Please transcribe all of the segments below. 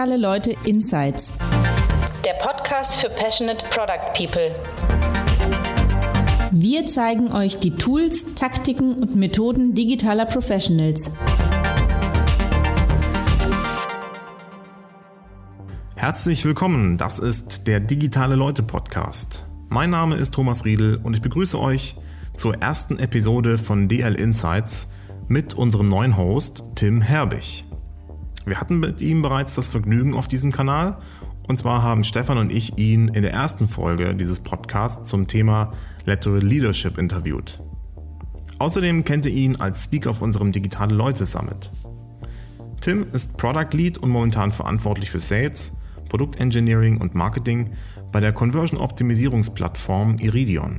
Digitale Leute Insights. Der Podcast für Passionate Product People. Wir zeigen euch die Tools, Taktiken und Methoden digitaler Professionals. Herzlich willkommen, das ist der Digitale Leute Podcast. Mein Name ist Thomas Riedel und ich begrüße euch zur ersten Episode von DL Insights mit unserem neuen Host Tim Herbig. Wir hatten mit ihm bereits das Vergnügen auf diesem Kanal und zwar haben Stefan und ich ihn in der ersten Folge dieses Podcasts zum Thema Lateral Leadership interviewt. Außerdem kennt ihr ihn als Speaker auf unserem Digitale Leute Summit. Tim ist Product Lead und momentan verantwortlich für Sales, Produktengineering und Marketing bei der Conversion-Optimisierungsplattform Iridion.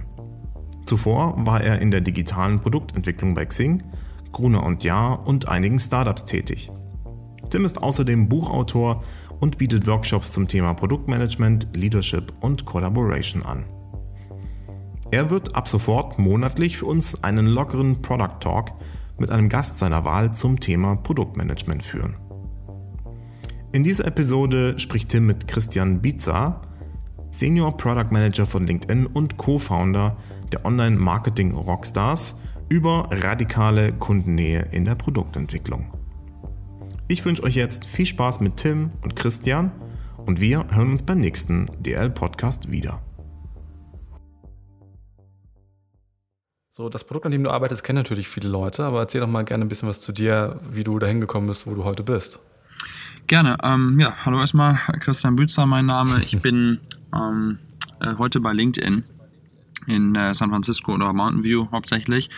Zuvor war er in der digitalen Produktentwicklung bei Xing, Gruner und Jahr und einigen Startups tätig. Tim ist außerdem Buchautor und bietet Workshops zum Thema Produktmanagement, Leadership und Collaboration an. Er wird ab sofort monatlich für uns einen lockeren Product Talk mit einem Gast seiner Wahl zum Thema Produktmanagement führen. In dieser Episode spricht Tim mit Christian Biza, Senior Product Manager von LinkedIn und Co-Founder der Online-Marketing Rockstars, über radikale Kundennähe in der Produktentwicklung. Ich wünsche euch jetzt viel Spaß mit Tim und Christian und wir hören uns beim nächsten DL-Podcast wieder. So, das Produkt, an dem du arbeitest, kennen natürlich viele Leute, aber erzähl doch mal gerne ein bisschen was zu dir, wie du dahin gekommen bist, wo du heute bist. Gerne. Ähm, ja, hallo erstmal, Christian Bützer, mein Name. Ich bin ähm, äh, heute bei LinkedIn in äh, San Francisco oder Mountain View hauptsächlich.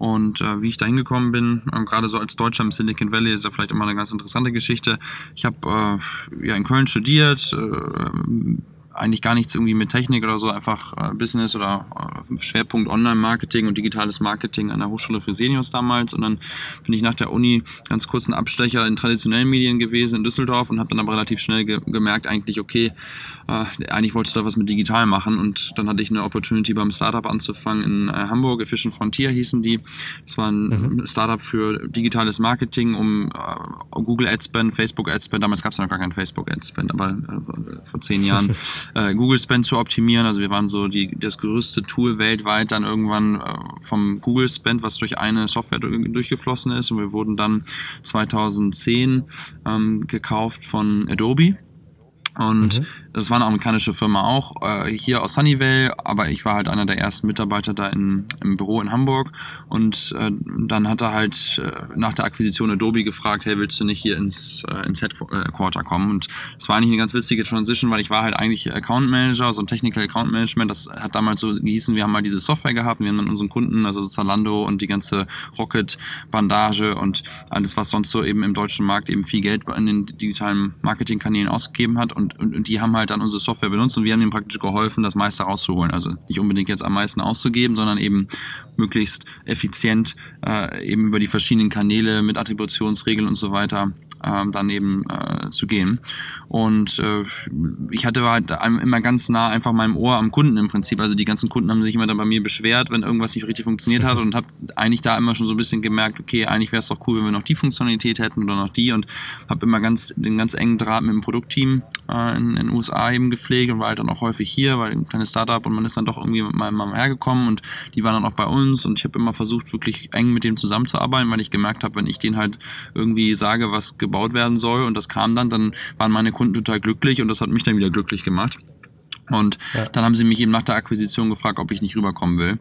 Und äh, wie ich da hingekommen bin, äh, gerade so als Deutscher im Silicon Valley, ist ja vielleicht immer eine ganz interessante Geschichte. Ich habe äh, ja in Köln studiert, äh, eigentlich gar nichts irgendwie mit Technik oder so, einfach äh, Business oder äh, Schwerpunkt Online-Marketing und digitales Marketing an der Hochschule für Seniors damals. Und dann bin ich nach der Uni ganz kurz ein Abstecher in traditionellen Medien gewesen in Düsseldorf und habe dann aber relativ schnell ge gemerkt, eigentlich, okay, äh, eigentlich wollte ich da was mit digital machen. Und dann hatte ich eine Opportunity beim Startup anzufangen in äh, Hamburg, Efficient Frontier hießen die. Das war ein mhm. Startup für digitales Marketing, um äh, Google Adspend, Facebook Adspend, damals gab es noch gar keinen Facebook Adspend, aber äh, vor zehn Jahren äh, Google Spend zu optimieren. Also wir waren so die, das größte Tool weltweit dann irgendwann äh, vom Google Spend, was durch eine Software durchgeflossen ist. Und wir wurden dann 2010 ähm, gekauft von Adobe. Und mhm. Das war eine amerikanische Firma auch, äh, hier aus Sunnyvale, aber ich war halt einer der ersten Mitarbeiter da in, im Büro in Hamburg. Und äh, dann hat er halt äh, nach der Akquisition Adobe gefragt, hey, willst du nicht hier ins, äh, ins Headquarter kommen? Und das war eigentlich eine ganz witzige Transition, weil ich war halt eigentlich Account Manager, so ein Technical Account Management. Das hat damals so gehießen, wir haben mal diese Software gehabt, wir haben dann unseren Kunden, also Zalando und die ganze Rocket Bandage und alles, was sonst so eben im deutschen Markt eben viel Geld in den digitalen Marketingkanälen ausgegeben hat. Und, und, und die haben halt dann unsere Software benutzt und wir haben ihm praktisch geholfen, das meiste rauszuholen. Also nicht unbedingt jetzt am meisten auszugeben, sondern eben möglichst effizient äh, eben über die verschiedenen Kanäle mit Attributionsregeln und so weiter ähm, dann eben äh, zu gehen. Und äh, ich hatte halt immer ganz nah einfach meinem Ohr am Kunden im Prinzip. Also die ganzen Kunden haben sich immer dann bei mir beschwert, wenn irgendwas nicht richtig funktioniert hat und habe eigentlich da immer schon so ein bisschen gemerkt, okay, eigentlich wäre es doch cool, wenn wir noch die Funktionalität hätten oder noch die und habe immer ganz den ganz engen Draht mit dem Produktteam äh, in, den USA eben gepflegt und war halt dann auch häufig hier, weil ein kleines Startup und man ist dann doch irgendwie mit meinem Mama hergekommen und die waren dann auch bei uns und ich habe immer versucht, wirklich eng mit dem zusammenzuarbeiten, weil ich gemerkt habe, wenn ich denen halt irgendwie sage, was gebaut werden soll und das kam dann, dann waren meine Kunden total glücklich und das hat mich dann wieder glücklich gemacht. Und ja. dann haben sie mich eben nach der Akquisition gefragt, ob ich nicht rüberkommen will.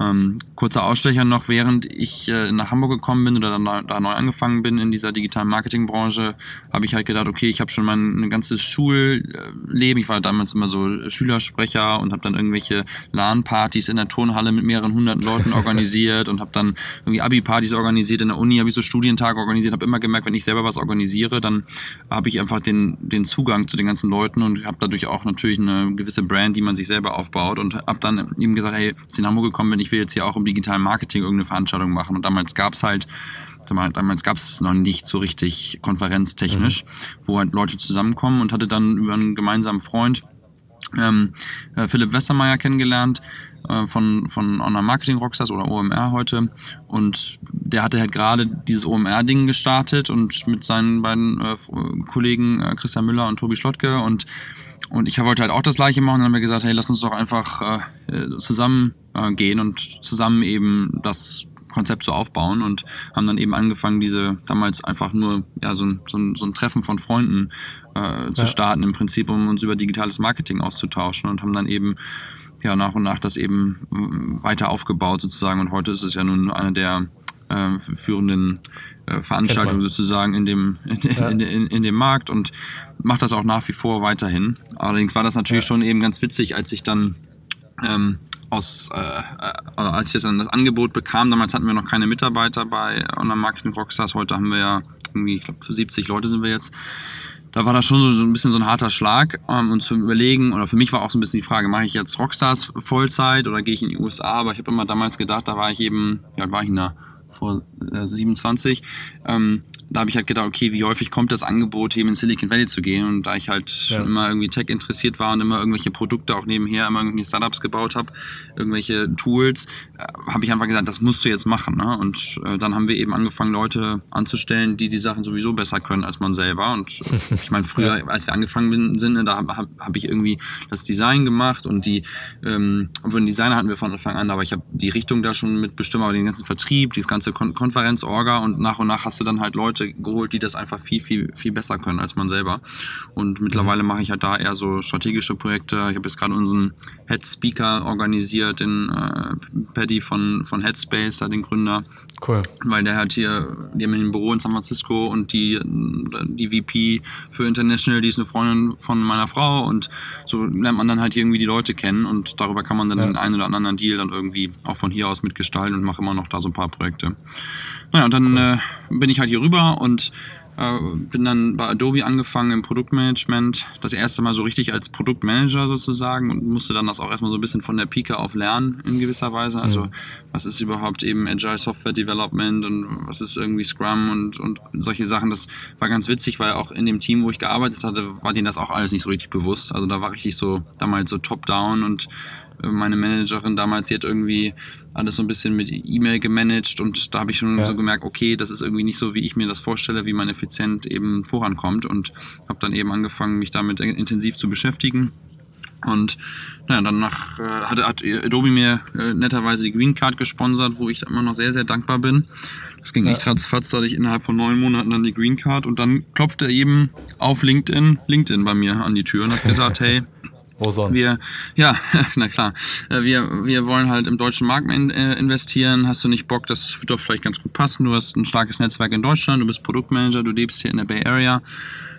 Ähm, kurzer Ausstecher noch, während ich äh, nach Hamburg gekommen bin oder da, da, neu angefangen bin in dieser digitalen Marketingbranche, habe ich halt gedacht, okay, ich habe schon mein ganzes Schulleben, ich war damals immer so Schülersprecher und habe dann irgendwelche LAN-Partys in der Turnhalle mit mehreren hunderten Leuten organisiert und habe dann irgendwie Abi-Partys organisiert. In der Uni, habe ich so Studientage organisiert, habe immer gemerkt, wenn ich selber was organisiere, dann habe ich einfach den, den Zugang zu den ganzen Leuten und habe dadurch auch natürlich eine gewisse Brand, die man sich selber aufbaut und habe dann eben gesagt, hey, als ich in Hamburg gekommen bin, ich will jetzt hier auch im digitalen Marketing irgendeine Veranstaltung machen. Und damals gab es halt, damals gab es noch nicht so richtig konferenztechnisch, mhm. wo halt Leute zusammenkommen und hatte dann über einen gemeinsamen Freund ähm, äh, Philipp Westermeier kennengelernt äh, von, von Online Marketing Rockstars oder OMR heute. Und der hatte halt gerade dieses OMR-Ding gestartet und mit seinen beiden äh, Kollegen äh, Christian Müller und Tobi Schlottke und und ich wollte halt auch das gleiche machen. Dann haben wir gesagt, hey, lass uns doch einfach äh, zusammen äh, gehen und zusammen eben das Konzept so aufbauen und haben dann eben angefangen, diese damals einfach nur ja so ein, so ein, so ein Treffen von Freunden äh, zu ja. starten, im Prinzip, um uns über digitales Marketing auszutauschen und haben dann eben ja nach und nach das eben äh, weiter aufgebaut sozusagen und heute ist es ja nun eine der äh, führenden äh, Veranstaltungen sozusagen in dem in, ja. in, in, in, dem Markt und macht das auch nach wie vor weiterhin. Allerdings war das natürlich ja. schon eben ganz witzig, als ich dann ähm, aus, äh, äh, als ich dann das Angebot bekam, damals hatten wir noch keine Mitarbeiter bei Online Marketing Rockstars, heute haben wir ja irgendwie, ich glaube, für 70 Leute sind wir jetzt. Da war das schon so, ein bisschen so ein harter Schlag ähm, und zu überlegen, oder für mich war auch so ein bisschen die Frage, mache ich jetzt Rockstars Vollzeit oder gehe ich in die USA? Aber ich habe immer damals gedacht, da war ich eben, ja, war ich da? Vor äh, 27, ähm, da habe ich halt gedacht, okay, wie häufig kommt das Angebot, eben in Silicon Valley zu gehen? Und da ich halt ja. schon immer irgendwie Tech interessiert war und immer irgendwelche Produkte auch nebenher, immer irgendwelche Startups gebaut habe, irgendwelche Tools, äh, habe ich einfach gesagt, das musst du jetzt machen. Ne? Und äh, dann haben wir eben angefangen, Leute anzustellen, die die Sachen sowieso besser können als man selber. Und äh, ich meine, früher, ja. als wir angefangen sind, ne, da habe hab, ich irgendwie das Design gemacht und die, ähm, obwohl einen Designer hatten wir von Anfang an, aber ich habe die Richtung da schon mitbestimmt, aber den ganzen Vertrieb, das ganze Kon Konferenzorga und nach und nach hast du dann halt Leute Leute geholt, die das einfach viel, viel, viel besser können als man selber. Und mittlerweile mache ich halt da eher so strategische Projekte. Ich habe jetzt gerade unseren Head Speaker organisiert, den äh, Paddy von, von Headspace, den Gründer. Cool. Weil der hat hier, die haben ein Büro in San Francisco und die, die VP für International, die ist eine Freundin von meiner Frau und so lernt man dann halt irgendwie die Leute kennen und darüber kann man dann ja. den einen oder anderen Deal dann irgendwie auch von hier aus mitgestalten und mache immer noch da so ein paar Projekte. Naja, und dann äh, bin ich halt hier rüber und äh, bin dann bei Adobe angefangen im Produktmanagement. Das erste Mal so richtig als Produktmanager sozusagen und musste dann das auch erstmal so ein bisschen von der Pike auf lernen in gewisser Weise. Also mhm. was ist überhaupt eben Agile Software Development und was ist irgendwie Scrum und, und solche Sachen. Das war ganz witzig, weil auch in dem Team, wo ich gearbeitet hatte, war denen das auch alles nicht so richtig bewusst. Also da war richtig so damals so top-down und meine Managerin damals, die hat irgendwie alles so ein bisschen mit E-Mail gemanagt und da habe ich schon ja. so gemerkt, okay, das ist irgendwie nicht so, wie ich mir das vorstelle, wie man effizient eben vorankommt und habe dann eben angefangen, mich damit intensiv zu beschäftigen. Und naja, danach äh, hat, hat Adobe mir äh, netterweise die Green Card gesponsert, wo ich immer noch sehr, sehr dankbar bin. Das ging ja. echt ratzfatz, da hatte ich innerhalb von neun Monaten dann die Green Card und dann klopfte er eben auf LinkedIn, LinkedIn bei mir an die Tür und hat gesagt, hey, wo sonst? Wir, ja, na klar. Äh, wir, wir wollen halt im deutschen Markt äh, investieren. Hast du nicht Bock? Das wird doch vielleicht ganz gut passen. Du hast ein starkes Netzwerk in Deutschland, du bist Produktmanager, du lebst hier in der Bay Area.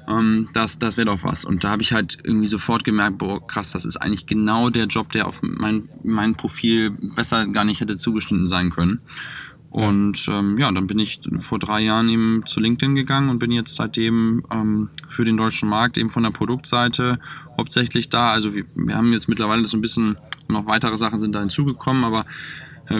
Ähm, das das wäre doch was. Und da habe ich halt irgendwie sofort gemerkt, boah, krass, das ist eigentlich genau der Job, der auf mein, mein Profil besser gar nicht hätte zugeschnitten sein können. Und ähm, ja, dann bin ich vor drei Jahren eben zu LinkedIn gegangen und bin jetzt seitdem ähm, für den deutschen Markt eben von der Produktseite hauptsächlich da. Also wir, wir haben jetzt mittlerweile so ein bisschen noch weitere Sachen sind da hinzugekommen, aber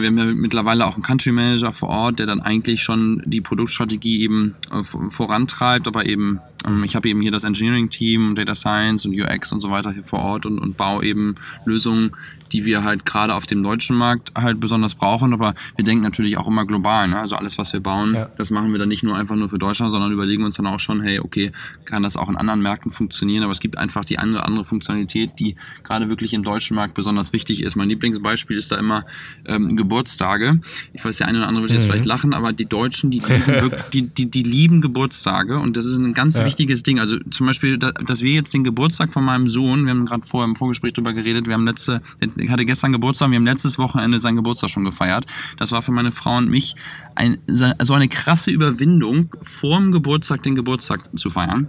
wir haben ja mittlerweile auch einen Country Manager vor Ort, der dann eigentlich schon die Produktstrategie eben äh, vorantreibt, aber eben, ähm, ich habe eben hier das Engineering Team, Data Science und UX und so weiter hier vor Ort und, und baue eben Lösungen, die wir halt gerade auf dem deutschen Markt halt besonders brauchen. Aber wir denken natürlich auch immer global. Ne? Also alles, was wir bauen, ja. das machen wir dann nicht nur einfach nur für Deutschland, sondern überlegen uns dann auch schon, hey, okay, kann das auch in anderen Märkten funktionieren? Aber es gibt einfach die andere, andere Funktionalität, die gerade wirklich im deutschen Markt besonders wichtig ist. Mein Lieblingsbeispiel ist da immer ähm, Geburtstage. Ich weiß, der eine oder andere wird jetzt mhm. vielleicht lachen, aber die Deutschen, die lieben, wirklich, die, die, die lieben Geburtstage und das ist ein ganz ja. wichtiges Ding. Also zum Beispiel, dass wir jetzt den Geburtstag von meinem Sohn, wir haben gerade vorher im Vorgespräch drüber geredet, wir haben letzte, ich hatte gestern Geburtstag, wir haben letztes Wochenende seinen Geburtstag schon gefeiert. Das war für meine Frau und mich ein, so eine krasse Überwindung, vor dem Geburtstag den Geburtstag zu feiern.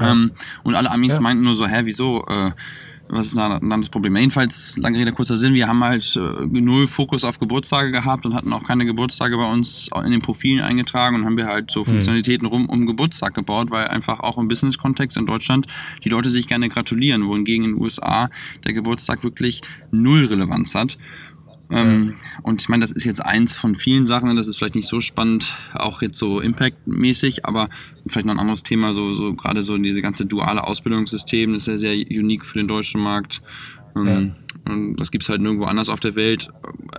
Ja. Ähm, und alle Amis ja. meinten nur so, hä, wieso? Äh, was ist dann das Problem? Jedenfalls, lange Rede, kurzer Sinn, wir haben halt äh, null Fokus auf Geburtstage gehabt und hatten auch keine Geburtstage bei uns in den Profilen eingetragen und haben wir halt so mhm. Funktionalitäten rum um Geburtstag gebaut, weil einfach auch im Business-Kontext in Deutschland die Leute sich gerne gratulieren, wohingegen in den USA der Geburtstag wirklich null Relevanz hat. Ähm, und ich meine, das ist jetzt eins von vielen Sachen, das ist vielleicht nicht so spannend, auch jetzt so Impact-mäßig, aber vielleicht noch ein anderes Thema, so, so gerade so diese ganze duale Ausbildungssystem, das ist ja sehr unique für den deutschen Markt. Ähm, ja. Und das gibt es halt nirgendwo anders auf der Welt,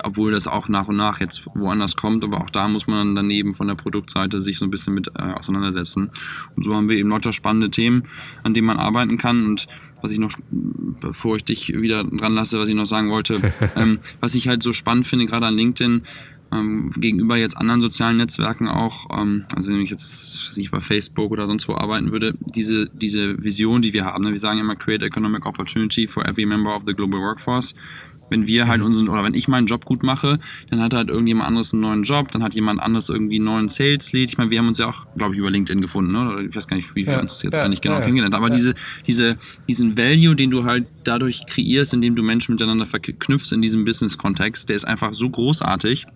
obwohl das auch nach und nach jetzt woanders kommt. Aber auch da muss man daneben von der Produktseite sich so ein bisschen mit äh, auseinandersetzen. Und so haben wir eben lauter spannende Themen, an denen man arbeiten kann. Und was ich noch, bevor ich dich wieder dran lasse, was ich noch sagen wollte, ähm, was ich halt so spannend finde, gerade an LinkedIn, ähm, gegenüber jetzt anderen sozialen Netzwerken auch, ähm, also wenn ich jetzt nicht bei Facebook oder sonst wo arbeiten würde, diese, diese Vision, die wir haben, ne? wir sagen immer Create Economic Opportunity for every member of the global workforce. Wenn wir halt mhm. unseren, oder wenn ich meinen Job gut mache, dann hat halt irgendjemand anderes einen neuen Job, dann hat jemand anderes irgendwie einen neuen Sales-Lead. Ich meine, wir haben uns ja auch, glaube ich, über LinkedIn gefunden, ne? oder ich weiß gar nicht, wie ja, wir uns jetzt ja, gar nicht genau ja, kennengelernt haben. Aber diese, diese, diesen Value, den du halt dadurch kreierst, indem du Menschen miteinander verknüpfst in diesem Business-Kontext, der ist einfach so großartig.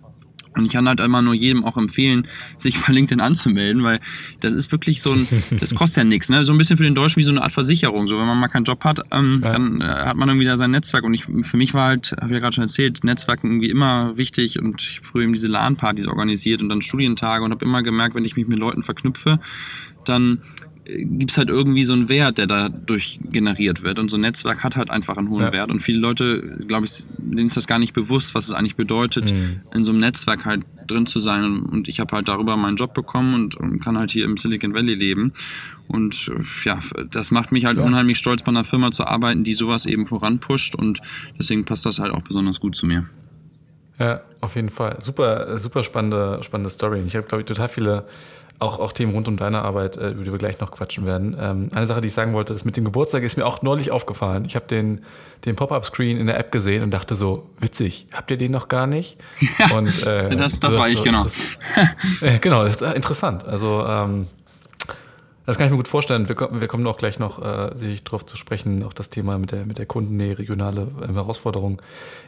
Und ich kann halt immer nur jedem auch empfehlen, sich bei LinkedIn anzumelden, weil das ist wirklich so ein, das kostet ja nichts, ne? So ein bisschen für den Deutschen wie so eine Art Versicherung. So, wenn man mal keinen Job hat, ähm, ja. dann äh, hat man irgendwie da sein Netzwerk. Und ich, für mich war halt, habe ich ja gerade schon erzählt, Netzwerken irgendwie immer wichtig und ich habe früher eben diese LAN-Partys organisiert und dann Studientage und habe immer gemerkt, wenn ich mich mit Leuten verknüpfe, dann gibt es halt irgendwie so einen Wert, der dadurch generiert wird. Und so ein Netzwerk hat halt einfach einen hohen ja. Wert. Und viele Leute, glaube ich, denen ist das gar nicht bewusst, was es eigentlich bedeutet, mhm. in so einem Netzwerk halt drin zu sein. Und ich habe halt darüber meinen Job bekommen und, und, kann halt hier im Silicon Valley leben. Und ja, das macht mich halt ja. unheimlich stolz, bei einer Firma zu arbeiten, die sowas eben voranpusht. Und deswegen passt das halt auch besonders gut zu mir. Ja, auf jeden Fall. Super, super spannende, spannende Story. Ich habe, glaube ich, total viele auch, auch Themen rund um deine Arbeit, äh, über die wir gleich noch quatschen werden. Ähm, eine Sache, die ich sagen wollte, das mit dem Geburtstag ist mir auch neulich aufgefallen. Ich habe den, den Pop-Up-Screen in der App gesehen und dachte so, witzig, habt ihr den noch gar nicht? Ja, und, äh, das, das war ich, so, genau. äh, genau, das ist interessant. Also ähm, das kann ich mir gut vorstellen. Wir, wir kommen auch gleich noch äh, sich drauf zu sprechen, auch das Thema mit der, mit der Kundennähe, regionale ähm, Herausforderungen.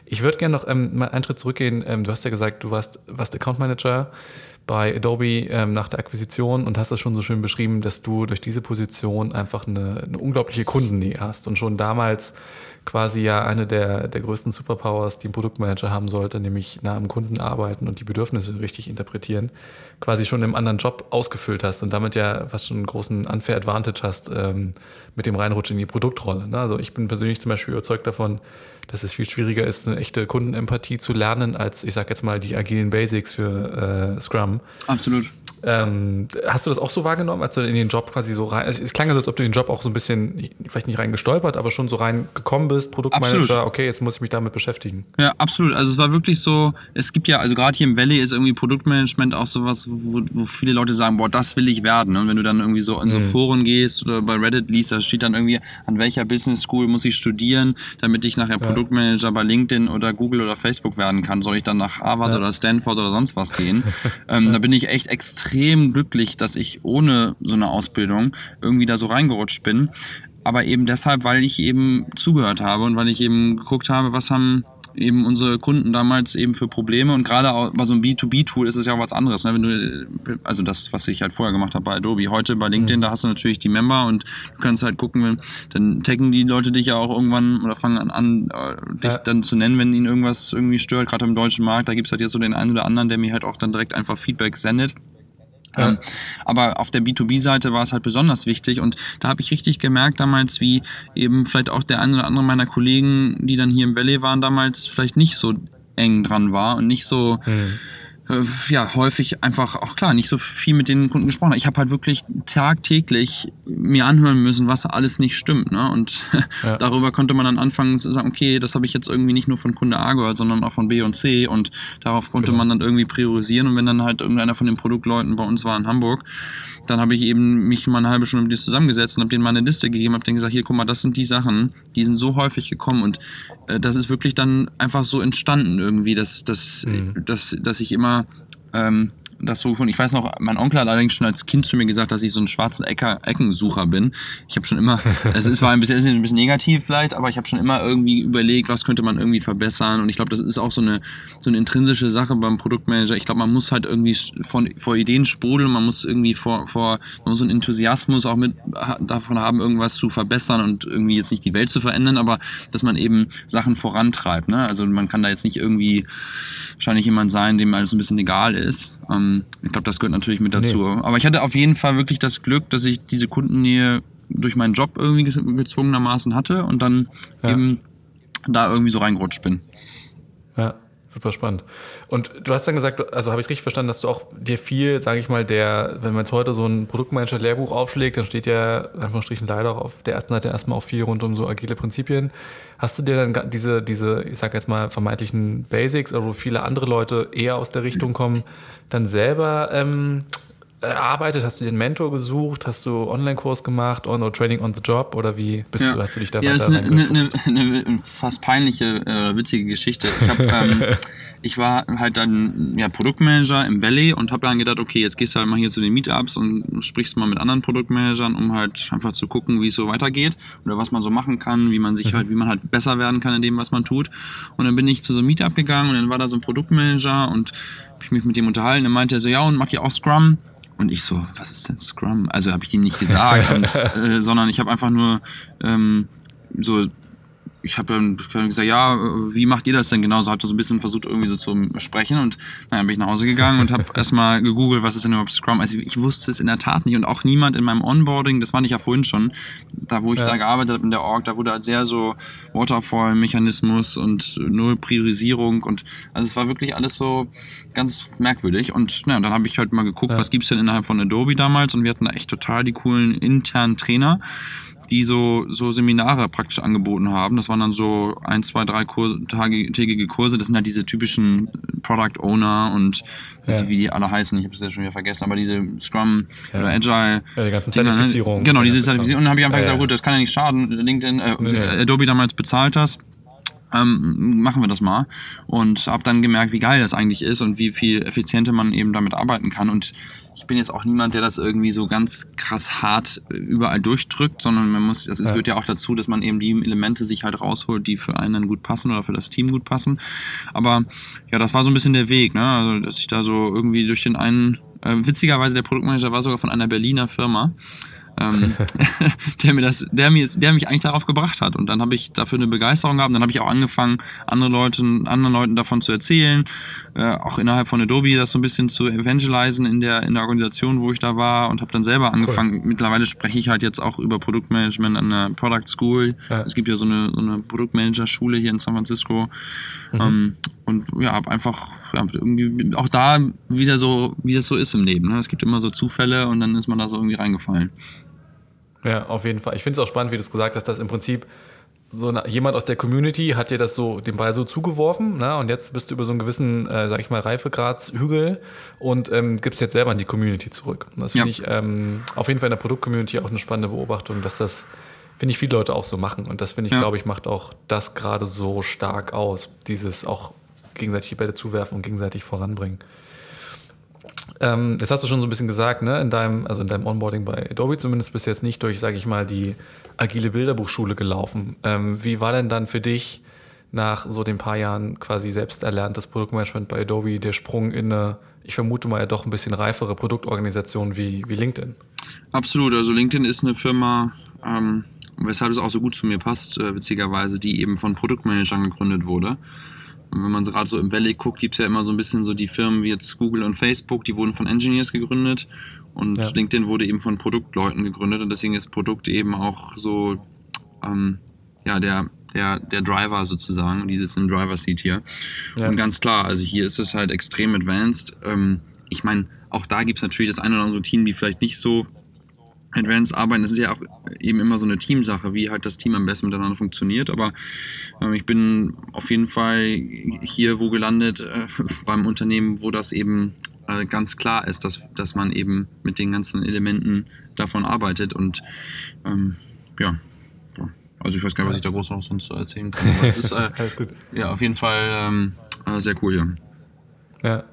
Ich würde gerne noch ähm, mal einen Schritt zurückgehen. Ähm, du hast ja gesagt, du warst, warst Account Manager bei Adobe ähm, nach der Akquisition und hast es schon so schön beschrieben, dass du durch diese Position einfach eine, eine unglaubliche Kundennähe hast und schon damals quasi ja eine der, der größten Superpowers, die ein Produktmanager haben sollte, nämlich nah am Kunden arbeiten und die Bedürfnisse richtig interpretieren, quasi schon im anderen Job ausgefüllt hast und damit ja fast schon einen großen Unfair Advantage hast ähm, mit dem Reinrutsch in die Produktrolle. Ne? Also ich bin persönlich zum Beispiel überzeugt davon, dass es viel schwieriger ist, eine echte Kundenempathie zu lernen, als ich sag jetzt mal die agilen Basics für äh, Scrum. Absolut. Ähm, hast du das auch so wahrgenommen, als du in den Job quasi so rein, es klang so, als ob du in den Job auch so ein bisschen, vielleicht nicht rein gestolpert, aber schon so rein gekommen bist, Produktmanager, absolut. okay, jetzt muss ich mich damit beschäftigen. Ja, absolut. Also es war wirklich so, es gibt ja, also gerade hier im Valley ist irgendwie Produktmanagement auch sowas, wo, wo viele Leute sagen, boah, das will ich werden. Und wenn du dann irgendwie so in so mhm. Foren gehst oder bei Reddit liest, da steht dann irgendwie, an welcher Business School muss ich studieren, damit ich nachher ja. Produktmanager bei LinkedIn oder Google oder Facebook werden kann. Soll ich dann nach Harvard ja. oder Stanford oder sonst was gehen? ähm, ja. Da bin ich echt extrem extrem glücklich, dass ich ohne so eine Ausbildung irgendwie da so reingerutscht bin. Aber eben deshalb, weil ich eben zugehört habe und weil ich eben geguckt habe, was haben eben unsere Kunden damals eben für Probleme und gerade bei so einem B2B-Tool ist es ja auch was anderes. Ne? Wenn du, also das, was ich halt vorher gemacht habe bei Adobe, heute bei LinkedIn, mhm. da hast du natürlich die Member und du kannst halt gucken, dann taggen die Leute dich ja auch irgendwann oder fangen an, an äh, dich ja. dann zu nennen, wenn ihnen irgendwas irgendwie stört, gerade im deutschen Markt, da gibt's halt jetzt so den einen oder anderen, der mir halt auch dann direkt einfach Feedback sendet. Ja. Ähm, aber auf der B2B-Seite war es halt besonders wichtig und da habe ich richtig gemerkt damals, wie eben vielleicht auch der eine oder andere meiner Kollegen, die dann hier im Valley waren, damals vielleicht nicht so eng dran war und nicht so mhm ja, häufig einfach auch klar, nicht so viel mit den Kunden gesprochen Ich habe halt wirklich tagtäglich mir anhören müssen, was alles nicht stimmt. Ne? Und ja. darüber konnte man dann anfangen zu sagen, okay, das habe ich jetzt irgendwie nicht nur von Kunde A gehört, sondern auch von B und C. Und darauf konnte genau. man dann irgendwie priorisieren. Und wenn dann halt irgendeiner von den Produktleuten bei uns war in Hamburg, dann habe ich eben mich mal eine halbe Stunde mit denen zusammengesetzt und habe denen mal eine Liste gegeben, habe denen gesagt, hier, guck mal, das sind die Sachen, die sind so häufig gekommen. Und äh, das ist wirklich dann einfach so entstanden irgendwie, dass, dass, mhm. dass, dass ich immer ähm, das so gefunden. Ich weiß noch, mein Onkel hat allerdings schon als Kind zu mir gesagt, dass ich so ein schwarzen Ecker, Eckensucher bin. Ich habe schon immer, es ist, war ein bisschen, ein bisschen negativ vielleicht, aber ich habe schon immer irgendwie überlegt, was könnte man irgendwie verbessern. Und ich glaube, das ist auch so eine, so eine intrinsische Sache beim Produktmanager. Ich glaube, man muss halt irgendwie von, vor Ideen sprudeln, man muss irgendwie vor, vor man muss so einen Enthusiasmus auch mit davon haben, irgendwas zu verbessern und irgendwie jetzt nicht die Welt zu verändern, aber dass man eben Sachen vorantreibt. Ne? Also man kann da jetzt nicht irgendwie wahrscheinlich jemand sein, dem alles ein bisschen egal ist. Ähm, ich glaube, das gehört natürlich mit dazu. Nee. Aber ich hatte auf jeden Fall wirklich das Glück, dass ich diese Kundennähe durch meinen Job irgendwie gezwungenermaßen hatte und dann ja. eben da irgendwie so reingerutscht bin. Ja. Super spannend. Und du hast dann gesagt, also habe ich richtig verstanden, dass du auch dir viel, sage ich mal, der, wenn man jetzt heute so ein Produktmanager-Lehrbuch aufschlägt, dann steht ja, in Anführungsstrichen leider auch auf der ersten Seite erstmal auch viel rund um so agile Prinzipien. Hast du dir dann diese, diese, ich sage jetzt mal, vermeintlichen Basics, also wo viele andere Leute eher aus der Richtung kommen, dann selber ähm, erarbeitet? Hast du einen Mentor gesucht? Hast du Online-Kurs gemacht? Or Training on the Job? Oder wie bist ja. du, hast du dich da Ja, das ist eine, eine, eine, eine, fast peinliche, äh, witzige Geschichte. Ich, hab, ähm, ich war halt dann ja, Produktmanager im Valley und habe dann gedacht, okay, jetzt gehst du halt mal hier zu den Meetups und sprichst mal mit anderen Produktmanagern, um halt einfach zu gucken, wie es so weitergeht oder was man so machen kann, wie man sich mhm. halt, wie man halt besser werden kann in dem, was man tut. Und dann bin ich zu so einem Meetup gegangen und dann war da so ein Produktmanager und hab ich mich mit dem unterhalten. Dann meinte er so, ja, und mach ihr auch Scrum? Und ich so, was ist denn Scrum? Also habe ich ihm nicht gesagt, und, äh, sondern ich habe einfach nur ähm, so ich habe dann gesagt, ja, wie macht ihr das denn genau? So habe so ein bisschen versucht, irgendwie so zu sprechen und naja, bin ich nach Hause gegangen und habe erstmal gegoogelt, was ist denn überhaupt Scrum? Also ich wusste es in der Tat nicht und auch niemand in meinem Onboarding, das fand ich ja vorhin schon, da wo ich ja. da gearbeitet habe in der Org, da wurde halt sehr so Waterfall-Mechanismus und null Priorisierung und also es war wirklich alles so ganz merkwürdig und naja, dann habe ich halt mal geguckt, ja. was gibt's denn innerhalb von Adobe damals und wir hatten da echt total die coolen internen Trainer die so, so Seminare praktisch angeboten haben. Das waren dann so ein, zwei, drei Kur tägige Kurse. Das sind halt diese typischen Product Owner und weiß ja. wie die alle heißen. Ich habe das ja schon wieder vergessen. Aber diese Scrum ja. oder Agile. Ja, die ganzen Zertifizierungen. Genau, diese Zertifizierung. Und dann habe ich einfach gesagt, gut, das kann ja nicht schaden. LinkedIn, äh. Adobe damals bezahlt das ähm, machen wir das mal. Und habe dann gemerkt, wie geil das eigentlich ist und wie viel effizienter man eben damit arbeiten kann. Und ich bin jetzt auch niemand, der das irgendwie so ganz krass hart überall durchdrückt, sondern man muss, es ja. gehört ja auch dazu, dass man eben die Elemente sich halt rausholt, die für einen gut passen oder für das Team gut passen. Aber ja, das war so ein bisschen der Weg, ne? Also, dass ich da so irgendwie durch den einen, äh, witzigerweise der Produktmanager war sogar von einer Berliner Firma ähm, der mir das, der mir, der mich eigentlich darauf gebracht hat. Und dann habe ich dafür eine Begeisterung gehabt. Dann habe ich auch angefangen, andere Leute, anderen Leuten davon zu erzählen, äh, auch innerhalb von Adobe das so ein bisschen zu evangelisen in der in der Organisation, wo ich da war, und habe dann selber angefangen. Cool. Mittlerweile spreche ich halt jetzt auch über Produktmanagement an der Product School. Ja. Es gibt ja so eine, so eine Produktmanager-Schule hier in San Francisco. Mhm. Ähm, und ja, habe einfach irgendwie auch da wieder so, wie das so ist im Leben. Ne? Es gibt immer so Zufälle und dann ist man da so irgendwie reingefallen. Ja, auf jeden Fall. Ich finde es auch spannend, wie du es gesagt hast, dass im Prinzip so eine, jemand aus der Community hat dir das so den Ball so zugeworfen, ne? Und jetzt bist du über so einen gewissen, äh, sag ich mal, Reifegradshügel und ähm, gibst jetzt selber an die Community zurück. Und das finde ja. ich ähm, auf jeden Fall in der Produktcommunity auch eine spannende Beobachtung, dass das finde ich viele Leute auch so machen und das finde ich, ja. glaube ich, macht auch das gerade so stark aus, dieses auch gegenseitig die Bälle zuwerfen und gegenseitig voranbringen. Ähm, das hast du schon so ein bisschen gesagt, ne? In deinem, also in deinem Onboarding bei Adobe zumindest bist du jetzt nicht durch, sage ich mal, die agile Bilderbuchschule gelaufen. Ähm, wie war denn dann für dich nach so den paar Jahren quasi selbst erlerntes Produktmanagement bei Adobe der Sprung in eine, ich vermute mal ja doch ein bisschen reifere Produktorganisation wie, wie LinkedIn? Absolut. Also LinkedIn ist eine Firma, ähm, weshalb es auch so gut zu mir passt, äh, witzigerweise, die eben von Produktmanagern gegründet wurde. Und wenn man so gerade so im Valley guckt, gibt es ja immer so ein bisschen so die Firmen wie jetzt Google und Facebook, die wurden von Engineers gegründet und ja. LinkedIn wurde eben von Produktleuten gegründet und deswegen ist Produkt eben auch so ähm, ja der der, der Driver sozusagen, die sitzen im Driver Seat hier. Ja. Und ganz klar, also hier ist es halt extrem advanced. Ähm, ich meine, auch da gibt es natürlich das eine oder andere Team, die vielleicht nicht so Advanced arbeiten, das ist ja auch eben immer so eine Teamsache, wie halt das Team am besten miteinander funktioniert. Aber ähm, ich bin auf jeden Fall hier wo gelandet, äh, beim Unternehmen, wo das eben äh, ganz klar ist, dass, dass man eben mit den ganzen Elementen davon arbeitet. Und ähm, ja, also ich weiß gar nicht, was ich da groß noch sonst erzählen kann. Aber es ist äh, ja auf jeden Fall ähm, äh, sehr cool hier. Ja.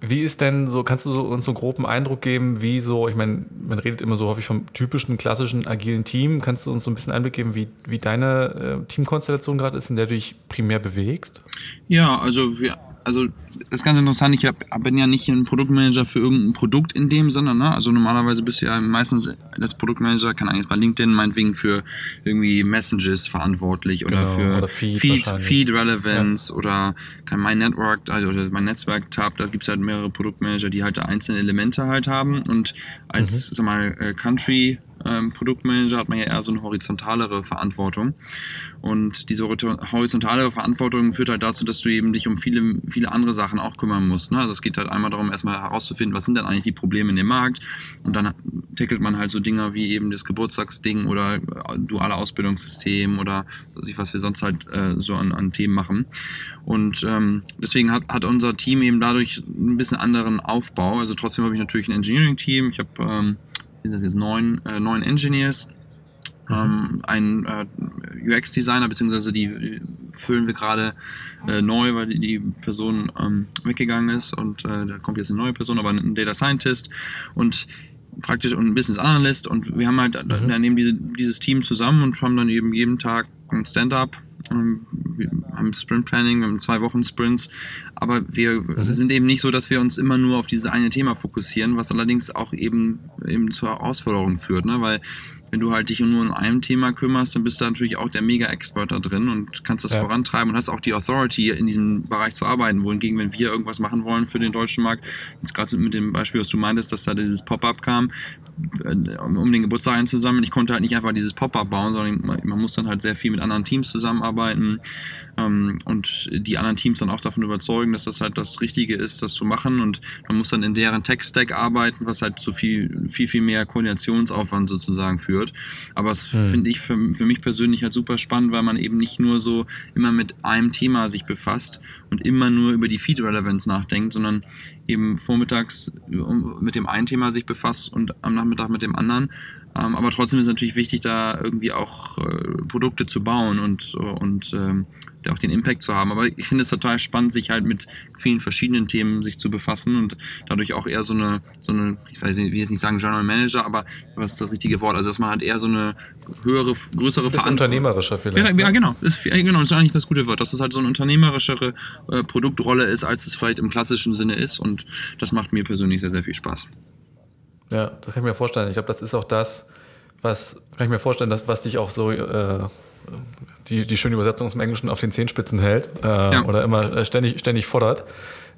Wie ist denn so, kannst du so, uns so einen groben Eindruck geben, wie so, ich meine, man redet immer so häufig vom typischen, klassischen, agilen Team. Kannst du uns so ein bisschen Einblick geben, wie, wie deine äh, Teamkonstellation gerade ist, in der du dich primär bewegst? Ja, also wir also das ist ganz interessant, ich hab, bin ja nicht ein Produktmanager für irgendein Produkt in dem Sinne, ne? Also normalerweise bist du ja meistens als Produktmanager, kann eigentlich bei LinkedIn meinetwegen für irgendwie Messages verantwortlich oder Genau, für oder Feed Feed. Feed Relevance oder kann mein Network, also oder mein Netzwerk-Tab, da gibt es halt mehrere Produktmanager, die halt da einzelne Elemente halt haben und als, sag mal, äh, Country ähm, Produktmanager hat man ja eher so eine horizontalere Verantwortung. Und diese hori- horizontale Verantwortung führt halt dazu, dass du eben dich um viele, viele andere Sachen auch kümmern musst. Ne? Also es geht halt einmal darum, erstmal herauszufinden, was sind denn eigentlich die Probleme in dem Markt. Und dann tackelt man halt so Dinge wie eben das Geburtstagsding oder äh, duale Ausbildungssystem oder was wir sonst halt äh, so an, an Themen machen. Und ähm, deswegen hat, hat unser Team eben dadurch ein bisschen anderen Aufbau. Also trotzdem habe ich natürlich ein Engineering-Team. Ich habe ähm, sind das jetzt neun, äh, neun Engineers, ähm, ein äh, UX-Designer, beziehungsweise die äh, füllen wir gerade äh, neu, weil die, die Person ähm, weggegangen ist und äh, da kommt jetzt eine neue Person, aber ein Data Scientist und praktisch und ein Business Analyst und wir haben halt dann eben diese, dieses Team zusammen und haben dann eben jeden Tag ein Stand-up wir haben Sprint Planning, wir haben zwei Wochen Sprints, aber wir sind eben nicht so, dass wir uns immer nur auf dieses eine Thema fokussieren, was allerdings auch eben, eben zur Herausforderung führt, ne? weil wenn du halt dich nur um einem Thema kümmerst, dann bist du natürlich auch der Mega-Expert da drin und kannst das Ja. vorantreiben und hast auch die Authority, in diesem Bereich zu arbeiten. Wohingegen, wenn wir irgendwas machen wollen für den deutschen Markt, jetzt gerade mit dem Beispiel, was du meintest, dass da dieses Pop-up kam, äh, um den Geburtstag einzusammeln, ich konnte halt nicht einfach dieses Pop-up bauen, sondern man, muss dann halt sehr viel mit anderen Teams zusammenarbeiten und die anderen Teams dann auch davon überzeugen, dass das halt das Richtige ist, das zu machen und man muss dann in deren Tech-Stack arbeiten, was halt zu viel, viel, viel mehr Koordinationsaufwand sozusagen führt. Aber es finde ich für, für mich persönlich halt super spannend, weil man eben nicht nur so immer mit einem Thema sich befasst und immer nur über die Feed-Relevanz nachdenkt, sondern eben vormittags mit dem einen Thema sich befasst und am Nachmittag mit dem anderen. Ähm, aber trotzdem ist es natürlich wichtig, da irgendwie auch äh, Produkte zu bauen und, und ähm, auch den Impact zu haben. Aber ich finde es total spannend, sich halt mit vielen verschiedenen Themen sich zu befassen und dadurch auch eher so eine, so eine, ich weiß nicht, ich will jetzt nicht sagen General Manager, aber was ist das richtige Wort? Also dass man halt eher so eine höhere, größere Ein bisschen unternehmerischer vielleicht. ja, ja, genau. Das ist, genau, das ist eigentlich das gute Wort, dass es halt so eine unternehmerischere äh, Produktrolle ist, als es vielleicht im klassischen Sinne ist. Und das macht mir persönlich sehr, sehr viel Spaß. Ja, das kann ich mir vorstellen. Ich glaube, das ist auch das, was, kann ich mir vorstellen, dass, was dich auch so, äh, die, die schöne Übersetzung aus dem Englischen auf den Zehenspitzen hält äh, oder immer äh, ständig, ständig fordert.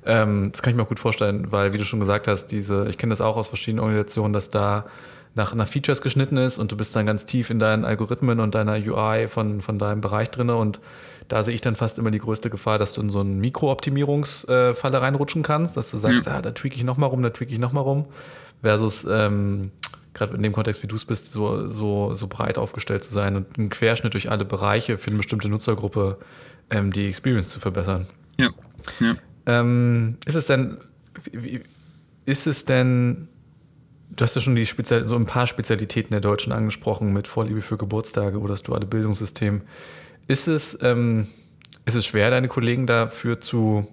Ähm, das kann ich mir auch gut vorstellen, weil, wie du schon gesagt hast, diese, ich kenne das auch aus verschiedenen Organisationen, dass da nach, nach Features geschnitten ist und du bist dann ganz tief in deinen Algorithmen und deiner UI von, von deinem Bereich drinne und da sehe ich dann fast immer die größte Gefahr, dass du in so eine Mikrooptimierungsfalle reinrutschen kannst, dass du sagst, Ja. ah, da tweak ich nochmal rum, da tweak ich nochmal rum, versus ähm, gerade in dem Kontext, wie du es bist, so, so, so breit aufgestellt zu sein und einen Querschnitt durch alle Bereiche für eine bestimmte Nutzergruppe ähm, die Experience zu verbessern. Ja. ja. Ähm, ist es denn, wie, ist es denn, du hast ja schon die Spezial, so ein paar Spezialitäten der Deutschen angesprochen mit Vorliebe für Geburtstage oder das duale Bildungssystem. Ist es, ähm, ist es schwer, deine Kollegen dafür zu,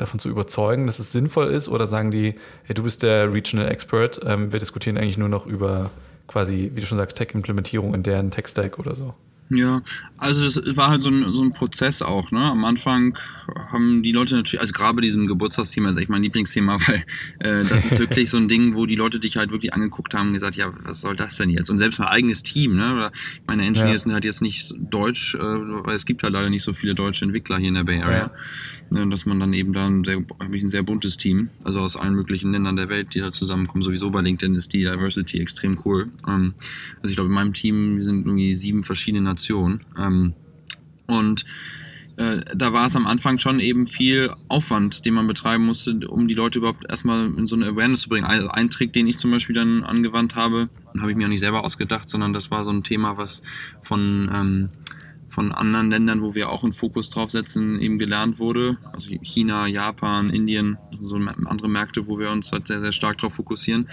davon zu überzeugen, dass es sinnvoll ist? Oder sagen die, hey, du bist der Regional Expert, ähm, wir diskutieren eigentlich nur noch über quasi, wie du schon sagst, Tech-Implementierung in deren Tech-Stack oder so? Ja, also das war halt so ein, so ein Prozess auch, ne? Am Anfang haben die Leute natürlich, also gerade bei diesem Geburtstagsthema ist echt mein Lieblingsthema, weil äh, das ist wirklich so ein Ding, wo die Leute dich halt wirklich angeguckt haben und gesagt, ja, was soll das denn jetzt? Und selbst mein eigenes Team, ne? Meine Engineers Ja. sind halt jetzt nicht deutsch, äh, weil es gibt halt leider nicht so viele deutsche Entwickler hier in der Bay Area. Ne, dass man dann eben da ein sehr, hab ich ein sehr buntes Team, also aus allen möglichen Ländern der Welt, die da zusammenkommen. Sowieso bei LinkedIn ist die Diversity extrem cool. Ähm, also ich glaube, in meinem Team sind irgendwie sieben verschiedene Nationen. Ähm, und äh, da war es am Anfang schon eben viel Aufwand, den man betreiben musste, um die Leute überhaupt erstmal in so eine Awareness zu bringen. Ein, Trick, den ich zum Beispiel dann angewandt habe, habe ich mir auch nicht selber ausgedacht, sondern das war so ein Thema, was von, ähm, von anderen Ländern, wo wir auch einen Fokus drauf setzen, eben gelernt wurde. Also China, Japan, Indien, das sind so andere Märkte, wo wir uns halt sehr, sehr stark darauf fokussieren,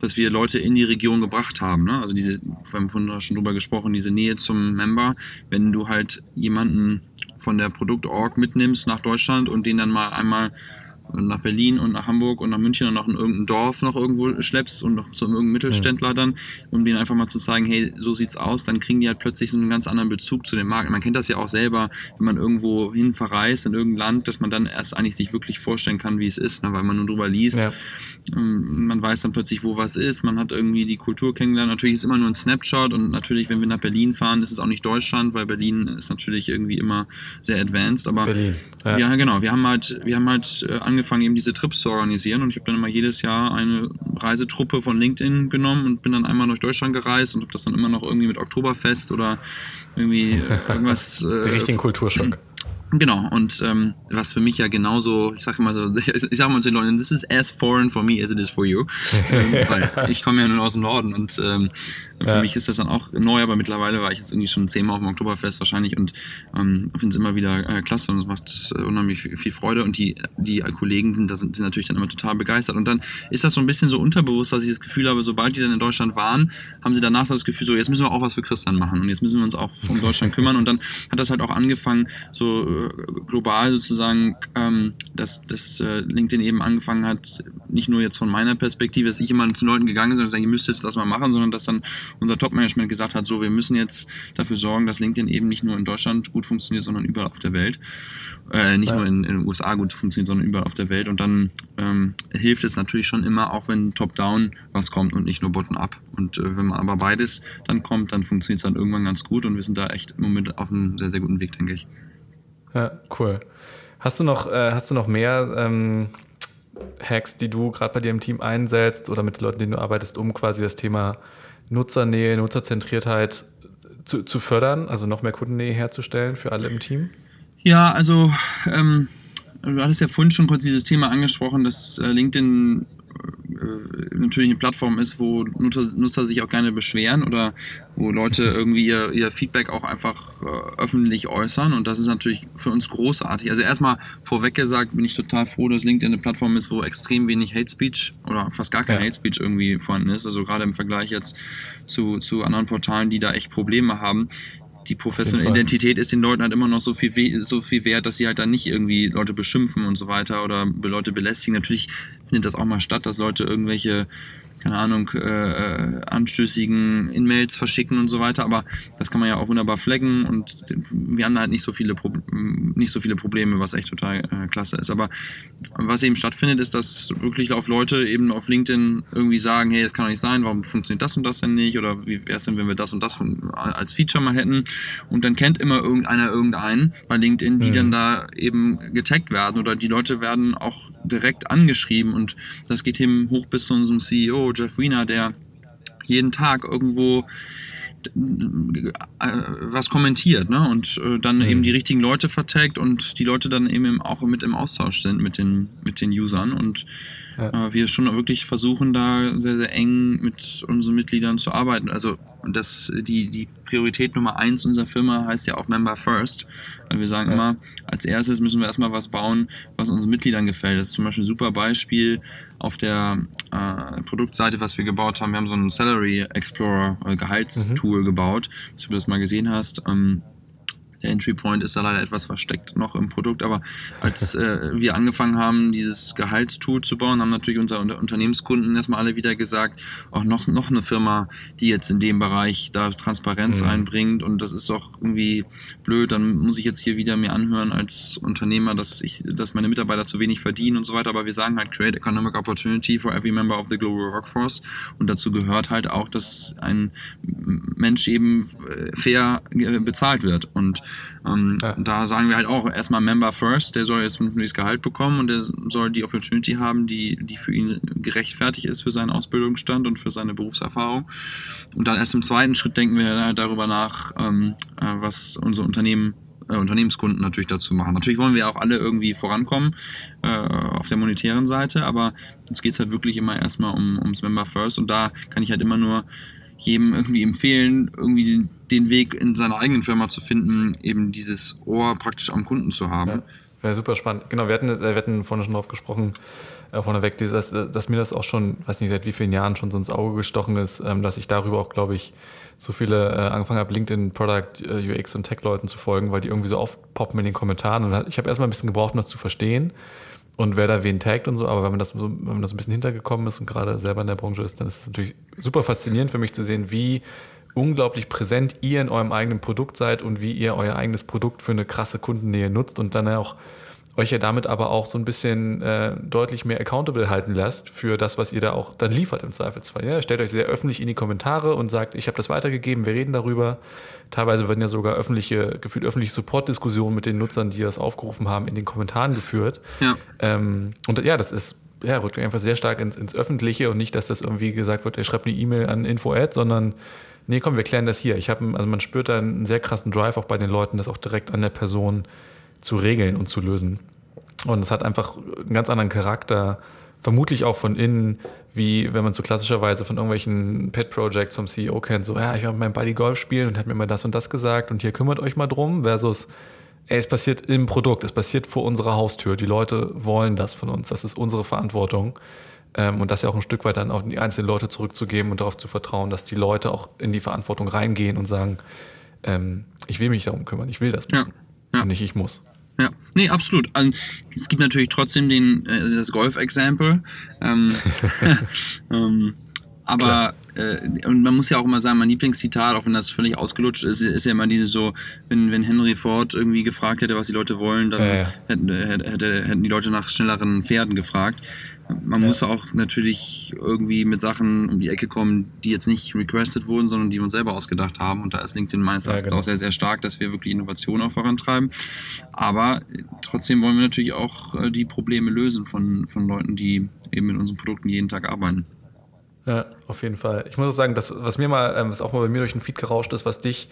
dass wir Leute in die Region gebracht haben. Ne? Also diese, wir haben vorhin schon drüber gesprochen, diese Nähe zum Member. Wenn du halt jemanden von der Produktorg mitnimmst nach Deutschland und den dann mal einmal nach Berlin und nach Hamburg und nach München und noch in irgendein Dorf noch irgendwo schleppst und noch zu irgendeinem Mittelständler dann, um denen einfach mal zu zeigen, hey, so sieht's aus, dann kriegen die halt plötzlich so einen ganz anderen Bezug zu dem Markt. Man kennt das ja auch selber, wenn man irgendwo hin verreist in irgendein Land, dass man dann erst eigentlich sich wirklich vorstellen kann, wie es ist, ne? weil man nur drüber liest. Ja. Ähm, man weiß dann plötzlich, wo was ist, man hat irgendwie die Kultur kennengelernt. Natürlich ist immer nur ein Snapshot und natürlich, wenn wir nach Berlin fahren, ist es auch nicht Deutschland, weil Berlin ist natürlich irgendwie immer sehr advanced, aber Berlin. Ja. ja, genau. Wir haben halt, wir haben halt äh, angefangen, eben diese Trips zu organisieren und ich habe dann immer jedes Jahr eine Reisetruppe von LinkedIn genommen und bin dann einmal durch Deutschland gereist und habe das dann immer noch irgendwie mit Oktoberfest oder irgendwie äh, irgendwas. Äh, Den richtigen Kulturschock. Genau, und ähm, was für mich ja genauso, ich sage immer so, ich sage mal zu den Leuten, this is as foreign for me as it is for you. ähm, weil ich komme ja nur aus dem Norden und ähm, für ja. mich ist das dann auch neu, aber mittlerweile war ich jetzt irgendwie schon zehnmal auf dem Oktoberfest wahrscheinlich und ähm, finde es immer wieder äh, klasse und es macht äh, unheimlich viel, viel, Freude und die, die Kollegen sind, sind, sind natürlich dann immer total begeistert. Und dann ist das so ein bisschen so unterbewusst, dass ich das Gefühl habe, sobald die dann in Deutschland waren, haben sie danach das Gefühl, so jetzt müssen wir auch was für Christian machen und jetzt müssen wir uns auch um Deutschland kümmern und dann hat das halt auch angefangen, so global sozusagen, ähm, dass, dass äh, LinkedIn eben angefangen hat, nicht nur jetzt von meiner Perspektive, dass ich immer zu Leuten gegangen bin und sagen, ihr müsst jetzt das mal machen, sondern dass dann unser Top-Management gesagt hat, so, wir müssen jetzt dafür sorgen, dass LinkedIn eben nicht nur in Deutschland gut funktioniert, sondern überall auf der Welt. Äh, nicht ja. nur in, in, den USA gut funktioniert, sondern überall auf der Welt. Und dann ähm, hilft es natürlich schon immer, auch wenn top-down was kommt und nicht nur bottom-up. Und äh, wenn man aber beides dann kommt, dann funktioniert es dann irgendwann ganz gut und wir sind da echt im Moment auf einem sehr, sehr guten Weg, denke ich. Ja, cool. Hast du noch, äh, hast du noch mehr ähm, Hacks, die du gerade bei dir im Team einsetzt oder mit den Leuten, denen du arbeitest, um quasi das Thema Nutzernähe, Nutzerzentriertheit zu, zu fördern, also noch mehr Kundennähe herzustellen für alle im Team? Ja, also ähm, du hattest ja vorhin schon kurz dieses Thema angesprochen, dass äh, LinkedIn natürlich eine Plattform ist, wo Nutzer, Nutzer, sich auch gerne beschweren oder wo Leute irgendwie ihr, ihr Feedback auch einfach äh, öffentlich äußern. Und das ist natürlich für uns großartig. Also erstmal vorweg gesagt, bin ich total froh, dass LinkedIn eine Plattform ist, wo extrem wenig Hate Speech oder fast gar kein ja. Hate Speech irgendwie vorhanden ist. Also gerade im Vergleich jetzt zu, zu anderen Portalen, die da echt Probleme haben die professionelle Identität ist den Leuten halt immer noch so viel, so viel wert, dass sie halt dann nicht irgendwie Leute beschimpfen und so weiter oder Leute belästigen. Natürlich findet das auch mal statt, dass Leute irgendwelche keine Ahnung, äh, äh, anstößigen In-Mails verschicken und so weiter, aber das kann man ja auch wunderbar flaggen und wir haben da halt nicht so viele, Pro nicht so viele Probleme, was echt total äh, klasse ist. Aber was eben stattfindet, ist, dass wirklich auf Leute eben auf LinkedIn irgendwie sagen, hey, das kann doch nicht sein, warum funktioniert das und das denn nicht oder wie wäre es denn, wenn wir das und das von, als Feature mal hätten und dann kennt immer irgendeiner irgendeinen bei LinkedIn, die mhm. dann da eben getaggt werden oder die Leute werden auch direkt angeschrieben und das geht eben hoch bis zu unserem CEO Jeff Wiener, der jeden Tag irgendwo äh, was kommentiert ne? und äh, dann mhm. eben die richtigen Leute vertagt und die Leute dann eben auch mit im Austausch sind mit den, mit den Usern und ja. äh, wir schon wirklich versuchen da sehr, sehr eng mit unseren Mitgliedern zu arbeiten. Also das, die, die Priorität Nummer eins unserer Firma heißt ja auch Member First. Weil wir sagen ja. immer, als erstes müssen wir erstmal was bauen, was unseren Mitgliedern gefällt. Das ist zum Beispiel ein super Beispiel auf der äh, Produktseite, was wir gebaut haben. Wir haben so einen Salary Explorer, äh, Gehaltstool mhm. gebaut, dass du das mal gesehen hast. Ähm, der Entry Point ist da leider etwas versteckt noch im Produkt, aber als äh, wir angefangen haben, dieses Gehaltstool zu bauen, haben natürlich unsere Unternehmenskunden erstmal alle wieder gesagt, auch noch, noch eine Firma, die jetzt in dem Bereich da Transparenz mhm. einbringt. Und das ist doch irgendwie blöd, dann muss ich jetzt hier wieder mir anhören als Unternehmer, dass ich, dass meine Mitarbeiter zu wenig verdienen und so weiter, aber wir sagen halt Create Economic Opportunity for every member of the global workforce. Und dazu gehört halt auch, dass ein Mensch eben äh, fair bezahlt wird. Und ähm, ja. Da sagen wir halt auch erstmal Member First, der soll jetzt ein Gehalt bekommen und der soll die Opportunity haben, die, die für ihn gerechtfertigt ist für seinen Ausbildungsstand und für seine Berufserfahrung. Und dann erst im zweiten Schritt denken wir halt darüber nach, ähm, äh, was unsere Unternehmen äh, Unternehmenskunden natürlich dazu machen. Natürlich wollen wir auch alle irgendwie vorankommen äh, auf der monetären Seite, aber uns geht es halt wirklich immer erstmal um, ums Member First und da kann ich halt immer nur jedem irgendwie empfehlen, irgendwie den, Weg in seiner eigenen Firma zu finden, eben dieses Ohr praktisch am Kunden zu haben. Ja, wäre super spannend. Genau, wir hatten, äh, wir hatten vorhin schon drauf gesprochen, äh, vorneweg, dass, dass mir das auch schon, weiß nicht seit wie vielen Jahren schon so ins Auge gestochen ist, ähm, dass ich darüber auch, glaube ich, so viele äh, angefangen habe, LinkedIn Product äh, UX und Tech-Leuten zu folgen, weil die irgendwie so aufpoppen in den Kommentaren. Und ich habe erstmal ein bisschen gebraucht, um das zu verstehen. Und wer da wen taggt und so, aber wenn man das wenn man das ein bisschen hintergekommen ist und gerade selber in der Branche ist, dann ist es natürlich super faszinierend für mich zu sehen, wie unglaublich präsent ihr in eurem eigenen Produkt seid und wie ihr euer eigenes Produkt für eine krasse Kundennähe nutzt und dann auch euch ja damit aber auch so ein bisschen äh, deutlich mehr accountable halten lasst für das, was ihr da auch dann liefert im Zweifelsfall. Ja? Stellt euch sehr öffentlich in die Kommentare und sagt, ich habe das weitergegeben, wir reden darüber. Teilweise werden ja sogar öffentliche, gefühlt öffentliche Support-Diskussionen mit den Nutzern, die das aufgerufen haben, in den Kommentaren geführt. Ja. Ähm, und ja, das ist ja, rückt einfach sehr stark ins, ins Öffentliche und nicht, dass das irgendwie gesagt wird, er schreibt eine E-Mail an Info-Ad, sondern nee, komm, wir klären das hier. Ich habe, also man spürt da einen sehr krassen Drive auch bei den Leuten, das auch direkt an der Person zu regeln und zu lösen. Und es hat einfach einen ganz anderen Charakter, vermutlich auch von innen, wie wenn man so klassischerweise von irgendwelchen Pet-Projects vom CEO kennt, so, ja, ich war mit meinem Buddy Golf spielen und hat mir mal das und das gesagt und hier kümmert euch mal drum, versus, ey, es passiert im Produkt, es passiert vor unserer Haustür, die Leute wollen das von uns, das ist unsere Verantwortung. Ähm, und das ja auch ein Stück weit dann auch die einzelnen Leute zurückzugeben und darauf zu vertrauen, dass die Leute auch in die Verantwortung reingehen und sagen, ähm, ich will mich darum kümmern, ich will das machen. Ja. Ja. Nicht ich muss. Ja, nee, absolut. Also, es gibt natürlich trotzdem den, äh, das Golf-Example. Ähm, ähm, aber äh, und man muss ja auch immer sagen, mein Lieblingszitat, auch wenn das völlig ausgelutscht ist, ist ja immer diese so, wenn, wenn Henry Ford irgendwie gefragt hätte, was die Leute wollen, dann ja, ja. Hätten, hätte, hätten die Leute nach schnelleren Pferden gefragt man ja. muss auch natürlich irgendwie mit Sachen um die Ecke kommen, die jetzt nicht requested wurden, sondern die wir uns selber ausgedacht haben. Und da ist LinkedIn meines Erachtens ja, genau. auch sehr, sehr stark, dass wir wirklich Innovation auch vorantreiben. Aber trotzdem wollen wir natürlich auch äh, die Probleme lösen von, von Leuten, die eben mit unseren Produkten jeden Tag arbeiten. Ja, auf jeden Fall. Ich muss auch sagen, das, was mir mal, ähm, was auch mal bei mir durch den Feed gerauscht ist, was dich,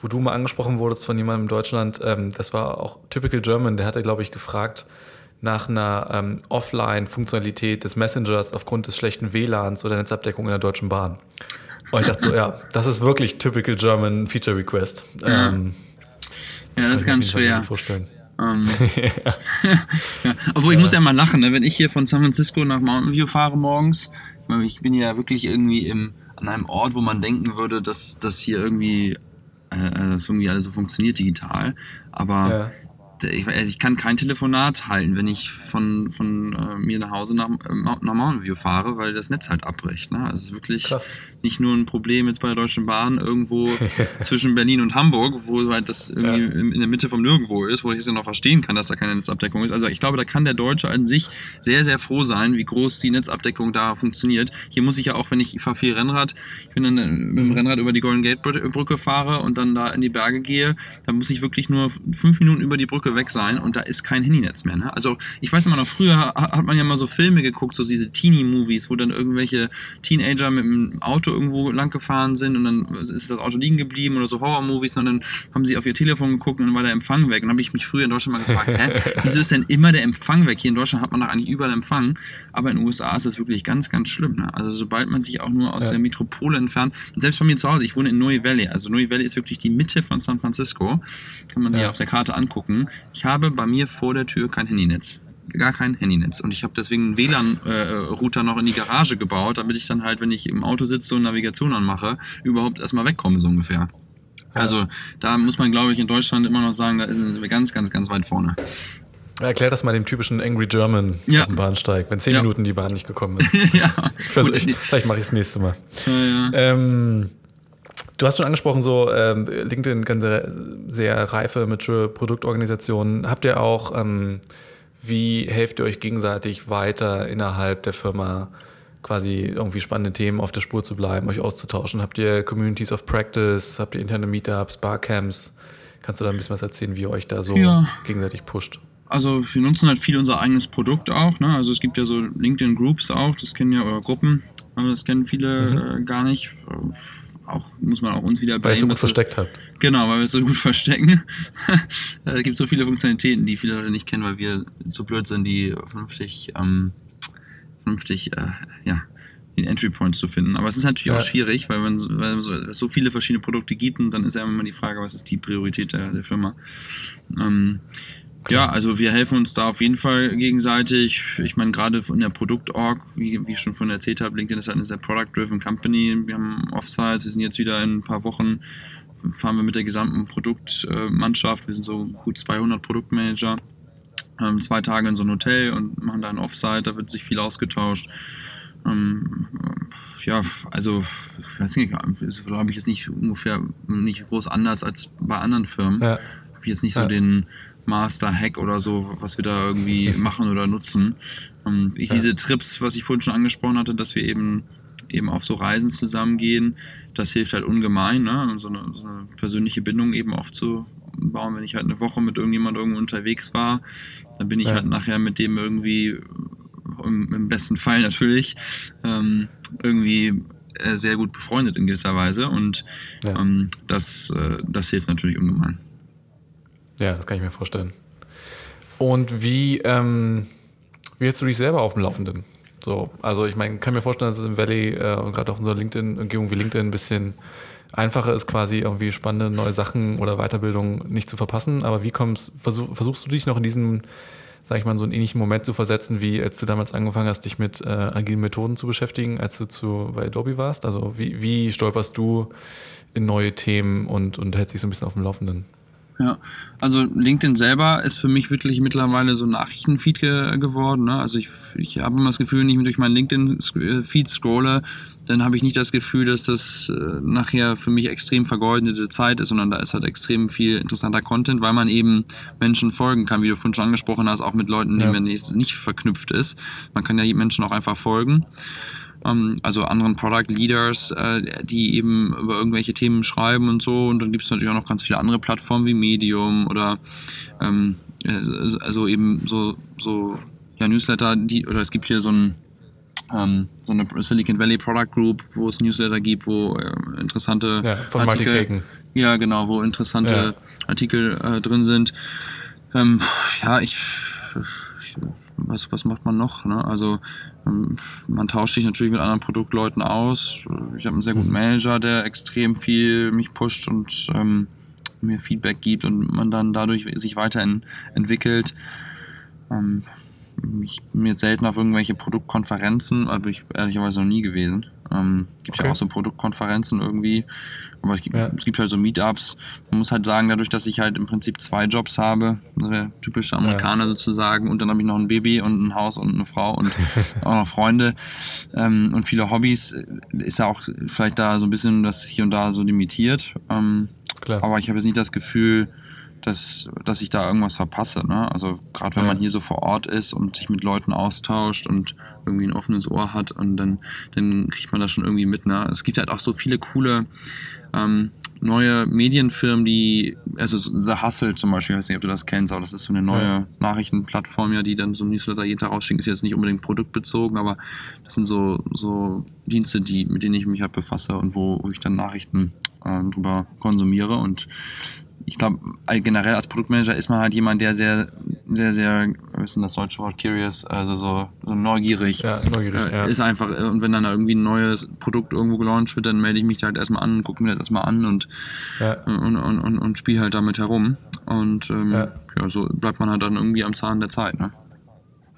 wo du mal angesprochen wurdest von jemandem in Deutschland, ähm, das war auch typical German, der hatte, glaube ich, gefragt, nach einer ähm, Offline-Funktionalität des Messengers aufgrund des schlechten WLANs oder Netzabdeckung in der Deutschen Bahn. Und ich dachte so, ja, das ist wirklich typical German Feature Request. Ja, ähm, ja das, das ist ganz schwer. Ähm, ja. ja. Obwohl ich muss ja mal lachen, ne? wenn ich hier von San Francisco nach Mountain View fahre morgens. Ich bin ja wirklich irgendwie im, an einem Ort, wo man denken würde, dass das hier irgendwie, äh, dass irgendwie alles so funktioniert digital. Aber ich, also ich kann kein Telefonat halten, wenn ich von, von äh, mir nach Hause nach, äh, nach Mountain View fahre, weil das Netz halt abbricht. Ne? Also es ist wirklich Krass. nicht nur ein Problem jetzt bei der Deutschen Bahn irgendwo zwischen Berlin und Hamburg, wo halt das irgendwie ja. in der Mitte vom Nirgendwo ist, wo ich es ja noch verstehen kann, dass da keine Netzabdeckung ist. Also ich glaube, da kann der Deutsche an sich sehr, sehr froh sein, wie groß die Netzabdeckung da funktioniert. Hier muss ich ja auch, wenn ich, ich fahre viel Rennrad, ich bin dann äh, mit dem Rennrad über die Golden Gate Brücke fahre und dann da in die Berge gehe, dann muss ich wirklich nur fünf Minuten über die Brücke Brücke weg sein und da ist kein Handynetz mehr. Ne? Also ich weiß immer noch, früher hat man ja mal so Filme geguckt, so diese Teenie-Movies, wo dann irgendwelche Teenager mit dem Auto irgendwo lang gefahren sind und dann ist das Auto liegen geblieben oder so Horror-Movies und dann haben sie auf ihr Telefon geguckt und dann war der Empfang weg. Und dann habe ich mich früher in Deutschland mal gefragt, hä, wieso ist denn immer der Empfang weg? Hier in Deutschland hat man doch eigentlich überall Empfang, aber in den USA ist das wirklich ganz, ganz schlimm. Ne? Also sobald man sich auch nur aus ja. der Metropole entfernt, selbst bei mir zu Hause, ich wohne in Noe Valley, also Noe Valley ist wirklich die Mitte von San Francisco, kann man sich ja. auf der Karte angucken. Ich habe bei mir vor der Tür kein Handynetz. Gar kein Handynetz. Und ich habe deswegen einen WLAN-Router noch in die Garage gebaut, damit ich dann halt, wenn ich im Auto sitze und Navigation anmache, überhaupt erstmal wegkomme, so ungefähr. Also da muss man, glaube ich, in Deutschland immer noch sagen, da sind wir ganz, ganz, ganz weit vorne. Erklär das mal dem typischen Angry German ja. auf dem Bahnsteig, wenn zehn ja. Minuten die Bahn nicht gekommen ist. ja. Versuch, ich, vielleicht mache ich es nächste Mal. Ja, ähm, Du hast schon angesprochen, so ähm, LinkedIn kann sehr, sehr reife, mature Produktorganisationen. Habt ihr auch, ähm, wie helft ihr euch gegenseitig weiter innerhalb der Firma, quasi irgendwie spannende Themen auf der Spur zu bleiben, euch auszutauschen? Habt ihr Communities of Practice? Habt ihr interne Meetups, Barcamps? Kannst du da ein bisschen was erzählen, wie ihr euch da so ja. gegenseitig pusht? Also wir nutzen halt viel unser eigenes Produkt auch. Ne? Also es gibt ja so LinkedIn Groups auch, das kennen ja oder Gruppen, das kennen viele mhm. äh, gar nicht auch, muss man auch uns wieder Weil ihr so gut versteckt habt. Genau, weil wir es so gut verstecken. es gibt so viele Funktionalitäten, die viele Leute nicht kennen, weil wir so blöd sind, die vernünftig, ähm, vernünftig, äh, ja, den Entry Points zu finden. Aber es ist natürlich ja. auch schwierig, weil, man, weil es so viele verschiedene Produkte gibt und dann ist ja immer die Frage, was ist die Priorität der, der Firma. Ähm, ja, also wir helfen uns da auf jeden Fall gegenseitig. Ich meine, gerade in der Produktorg, wie, wie ich schon von erzählt habe, LinkedIn ist halt eine sehr product-driven Company. Wir haben Offsites, wir sind jetzt wieder in ein paar Wochen, fahren wir mit der gesamten Produktmannschaft. Wir sind so gut 200 Produktmanager ähm, zwei Tage in so ein Hotel und machen da ein Offsite, da wird sich viel ausgetauscht. Ähm, ja, also, ich weiß nicht, ist, glaube ich, jetzt nicht ungefähr nicht groß anders als bei anderen Firmen. Ja. Habe ich jetzt nicht ja. so den Master-Hack oder so, was wir da irgendwie machen oder nutzen. Ähm, ich. Diese Trips, was ich vorhin schon angesprochen hatte, dass wir eben eben auf so Reisen zusammengehen, das hilft halt ungemein, ne? so, eine, so eine persönliche Bindung eben aufzubauen. Wenn ich halt eine Woche mit irgendjemand irgendwo unterwegs war, dann bin ich ja. halt nachher mit dem irgendwie im, im besten Fall natürlich ähm, irgendwie äh, sehr gut befreundet in gewisser Weise und ja. ähm, das, äh, das hilft natürlich ungemein. Ja, das kann ich mir vorstellen. Und wie, ähm, wie hältst du dich selber auf dem Laufenden? So, also ich meine, kann mir vorstellen, dass es im Valley äh, und gerade auch in unserer LinkedIn-Umgebung wie LinkedIn ein bisschen einfacher ist, quasi irgendwie spannende neue Sachen oder Weiterbildung nicht zu verpassen. Aber wie kommst, versuch, versuchst du dich noch in diesen sag ich mal, so einen ähnlichen Moment zu versetzen, wie als du damals angefangen hast, dich mit äh, agilen Methoden zu beschäftigen, als du zu, bei Adobe warst? Also wie, wie stolperst du in neue Themen und, und hältst dich so ein bisschen auf dem Laufenden? Ja, also LinkedIn selber ist für mich wirklich mittlerweile so ein Nachrichtenfeed ge geworden. Ne? Also ich, ich habe immer das Gefühl, wenn ich durch meinen LinkedIn-Feed scrolle, dann habe ich nicht das Gefühl, dass das äh, nachher für mich extrem vergeudete Zeit ist, sondern da ist halt extrem viel interessanter Content, weil man eben Menschen folgen kann, wie du vorhin schon angesprochen hast, auch mit Leuten, ja. denen man nicht verknüpft ist. Man kann ja Menschen auch einfach folgen. Ähm, also anderen Product Leaders, äh, die eben über irgendwelche Themen schreiben und so. Und dann gibt es natürlich auch noch ganz viele andere Plattformen wie Medium oder ähm, äh, also eben so, so ja, Newsletter, die, oder es gibt hier so ein ähm, so eine Silicon Valley Product Group, wo es Newsletter gibt, wo äh, interessante ja, von Artikel, ja genau, wo interessante ja. Artikel äh, drin sind. Ähm, ja, ich, ich, was was macht man noch? Ne? Also ähm, man tauscht sich natürlich mit anderen Produktleuten aus. Ich habe einen sehr guten mhm. Manager, der extrem viel mich pusht und ähm, mir Feedback gibt und man dann dadurch sich weiterentwickelt. Ähm, ich bin jetzt selten auf irgendwelche Produktkonferenzen, aber ich ehrlicherweise noch nie gewesen. Ähm, gibt okay. ja auch so Produktkonferenzen irgendwie. Aber es gibt, ja. es gibt halt so Meetups. Man muss halt sagen, dadurch, dass ich halt im Prinzip zwei Jobs habe, also der typische Amerikaner ja. sozusagen, und dann habe ich noch ein Baby und ein Haus und eine Frau und auch noch Freunde ähm, und viele Hobbys, ist ja auch vielleicht da so ein bisschen das hier und da so limitiert. Ähm, Klar. Aber ich habe jetzt nicht das Gefühl, dass, dass ich da irgendwas verpasse. Ne? Also gerade wenn ja. man hier so vor Ort ist und sich mit Leuten austauscht und irgendwie ein offenes Ohr hat und dann, dann kriegt man das schon irgendwie mit. Ne? Es gibt halt auch so viele coole ähm, neue Medienfirmen, die, also The Hustle zum Beispiel, ich weiß nicht, ob du das kennst, aber das ist so eine neue ja. Nachrichtenplattform, ja, die dann so ein Newsletter jeden Tag rausschicken, ist jetzt nicht unbedingt produktbezogen, aber das sind so, so Dienste, die, mit denen ich mich halt befasse und wo, wo ich dann Nachrichten äh, drüber konsumiere und ich glaube, generell als Produktmanager ist man halt jemand, der sehr, sehr, sehr, was ist denn das deutsche Wort, curious, also so, so neugierig. Ja, neugierig, äh, ja. Ist einfach, äh, und wenn dann irgendwie ein neues Produkt irgendwo gelauncht wird, dann melde ich mich da halt erstmal an, gucke mir das erstmal an und, ja. und, und, und, und spiele halt damit herum. Und ähm, ja. ja, so bleibt man halt dann irgendwie am Zahn der Zeit, ne?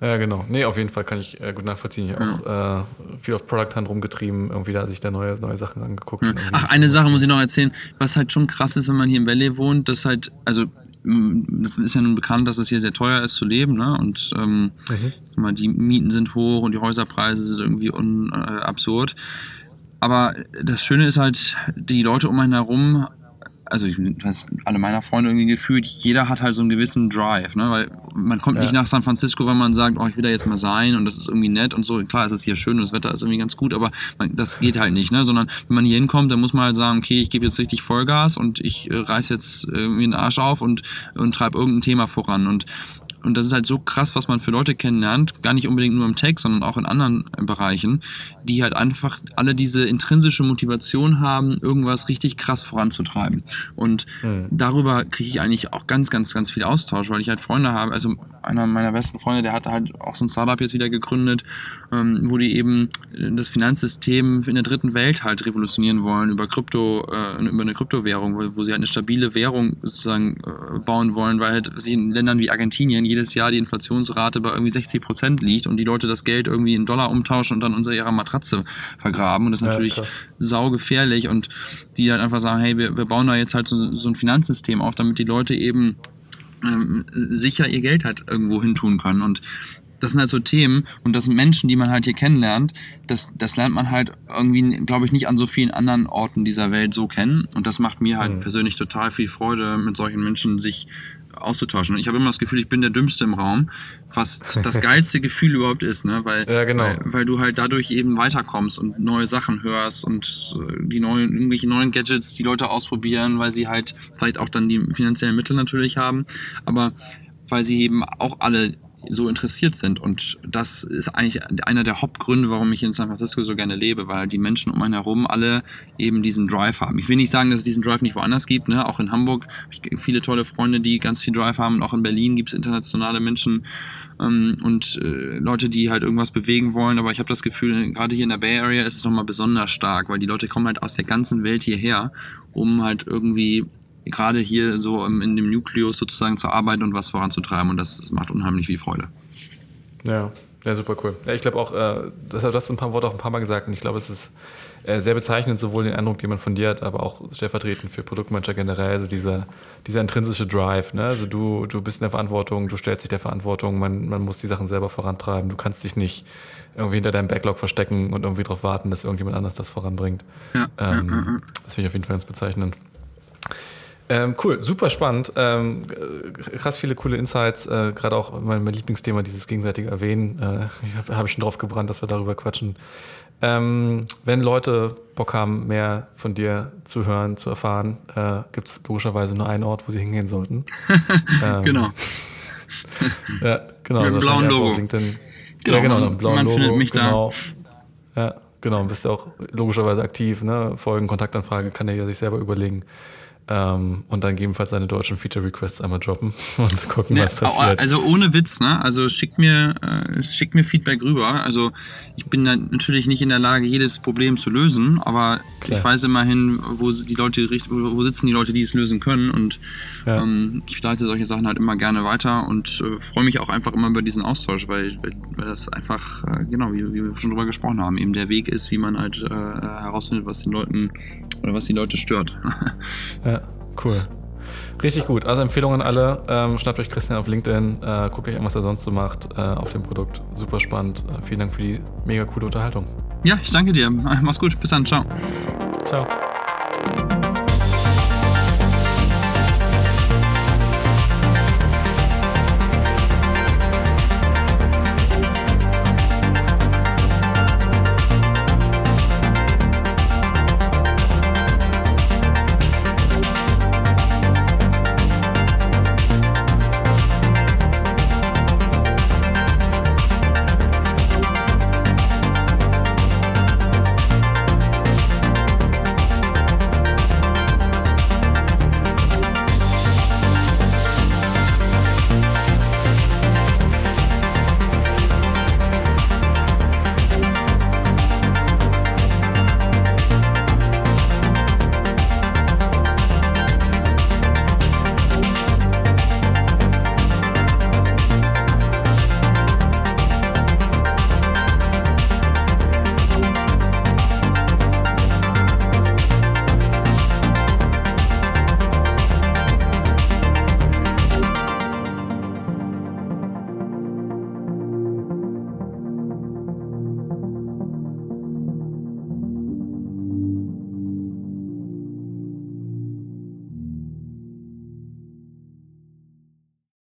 Ja, genau. Nee, auf jeden Fall kann ich äh, gut nachvollziehen. Ich habe ja. auch äh, viel auf Product Hunt rumgetrieben, irgendwie da sich da neue, neue Sachen angeguckt. Ja. Ach, eine Sache muss ich noch erzählen, was halt schon krass ist, wenn man hier im Valley wohnt, dass halt, also das ist ja nun bekannt, dass es hier sehr teuer ist zu leben, ne? Und ähm, mhm. die Mieten sind hoch und die Häuserpreise sind irgendwie un, äh, absurd. Aber das Schöne ist halt, die Leute um einen herum also ich weiß, alle meiner Freunde irgendwie gefühlt, jeder hat halt so einen gewissen Drive, ne? Weil man kommt ja. nicht nach San Francisco, wenn man sagt, oh, ich will da jetzt mal sein und das ist irgendwie nett und so. Klar, es ist hier schön und das Wetter ist irgendwie ganz gut, aber man, das geht halt nicht, ne? Sondern wenn man hier hinkommt, dann muss man halt sagen, okay, ich gebe jetzt richtig Vollgas und ich äh, reiß jetzt irgendwie den Arsch auf und, und treibe irgendein Thema voran. Und und das ist halt so krass, was man für Leute kennenlernt, gar nicht unbedingt nur im Tech, sondern auch in anderen Bereichen, die halt einfach alle diese intrinsische Motivation haben, irgendwas richtig krass voranzutreiben. Und mhm. darüber kriege ich eigentlich auch ganz, ganz, ganz viel Austausch, weil ich halt Freunde habe. Also einer meiner besten Freunde, der hatte halt auch so ein Startup jetzt wieder gegründet, ähm, wo die eben das Finanzsystem in der dritten Welt halt revolutionieren wollen über Krypto, äh, über eine Kryptowährung, wo, wo sie halt eine stabile Währung sozusagen äh, bauen wollen, weil halt sie in Ländern wie Argentinien jedes Jahr die Inflationsrate bei irgendwie 60 Prozent liegt und die Leute das Geld irgendwie in Dollar umtauschen und dann unter ihrer Matratze vergraben. Und das ist natürlich ja, saugefährlich und die halt einfach sagen, hey, wir, wir bauen da jetzt halt so, so ein Finanzsystem auf, damit die Leute eben ähm, sicher ihr Geld halt irgendwo hintun können. Und das sind halt so Themen und das sind Menschen, die man halt hier kennenlernt, das, das lernt man halt irgendwie, glaube ich, nicht an so vielen anderen Orten dieser Welt so kennen. Und das macht mir halt mhm. persönlich total viel Freude, mit solchen Menschen sich auszutauschen. Und ich habe immer das Gefühl, ich bin der Dümmste im Raum, was das geilste Gefühl überhaupt ist, ne? Weil, ja, genau. weil, weil, du halt dadurch eben weiterkommst und neue Sachen hörst und äh, die neuen, irgendwelche neuen Gadgets, die Leute ausprobieren, weil sie halt vielleicht auch dann die finanziellen Mittel natürlich haben, aber weil sie eben auch alle so interessiert sind. Und das ist eigentlich einer der Hauptgründe, warum ich in San Francisco so gerne lebe, weil die Menschen um einen herum alle eben diesen Drive haben. Ich will nicht sagen, dass es diesen Drive nicht woanders gibt. Ne? Auch in Hamburg habe ich viele tolle Freunde, die ganz viel Drive haben. Und auch in Berlin gibt es internationale Menschen ähm, und äh, Leute, die halt irgendwas bewegen wollen. Aber ich habe das Gefühl, gerade hier in der Bay Area ist es nochmal besonders stark, weil die Leute kommen halt aus der ganzen Welt hierher, um halt irgendwie gerade hier so in dem Nukleus sozusagen zu arbeiten und was voranzutreiben und das, macht unheimlich viel Freude. Ja, ja, super cool. Ja, ich glaube auch, äh, das hat das ein paar Worte auch ein paar Mal gesagt und ich glaube, es ist äh, sehr bezeichnend, sowohl den Eindruck, den man von dir hat, aber auch stellvertretend für Produktmanager generell, also dieser, dieser intrinsische Drive. Ne? Also du, du bist in der Verantwortung, du stellst dich der Verantwortung, man, man muss die Sachen selber vorantreiben, du kannst dich nicht irgendwie hinter deinem Backlog verstecken und irgendwie darauf warten, dass irgendjemand anders das voranbringt. Ja, ähm, das finde ich auf jeden Fall ganz bezeichnend. Ähm, cool, super spannend. Ähm, krass viele coole Insights. Äh, Gerade auch mein, mein, Lieblingsthema, dieses gegenseitige Erwähnen. Äh, habe hab ich schon drauf gebrannt, dass wir darüber quatschen. Ähm, wenn Leute Bock haben, mehr von dir zu hören, zu erfahren, äh, gibt es logischerweise nur einen Ort, wo sie hingehen sollten. Ähm, genau. ja, genau. Mit dem blauen Logo. LinkedIn. Genau, ja, genau, man, man Logo, findet mich genau. da. Ja, genau. Bist ja auch logischerweise aktiv. Ne? Folgen, Kontaktanfrage kann er ja sich selber überlegen. Ähm, und dann gegebenenfalls seine deutschen Feature Requests einmal droppen und gucken, ne, was passiert. Also ohne Witz, ne? Also schickt mir, äh, schickt mir Feedback rüber. Also ich bin natürlich nicht in der Lage, jedes Problem zu lösen, aber Klar. ich weiß immerhin, wo die Leute, wo sitzen die Leute, die es lösen können. Und ja. ähm, ich leite solche Sachen halt immer gerne weiter und äh, freue mich auch einfach immer über diesen Austausch, weil, weil, weil das einfach, äh, genau, wie, wie, wir schon drüber gesprochen haben, eben der Weg ist, wie man halt äh, herausfindet, was den Leuten oder was die Leute stört. ja. Cool. Richtig gut. Also Empfehlungen an alle. Ähm, schnappt euch Christian auf LinkedIn. Äh, guckt euch an, was er sonst so macht äh, auf dem Produkt. Super spannend. Äh, vielen Dank für die mega coole Unterhaltung. Ja, ich danke dir. Mach's gut. Bis dann. Ciao. Ciao.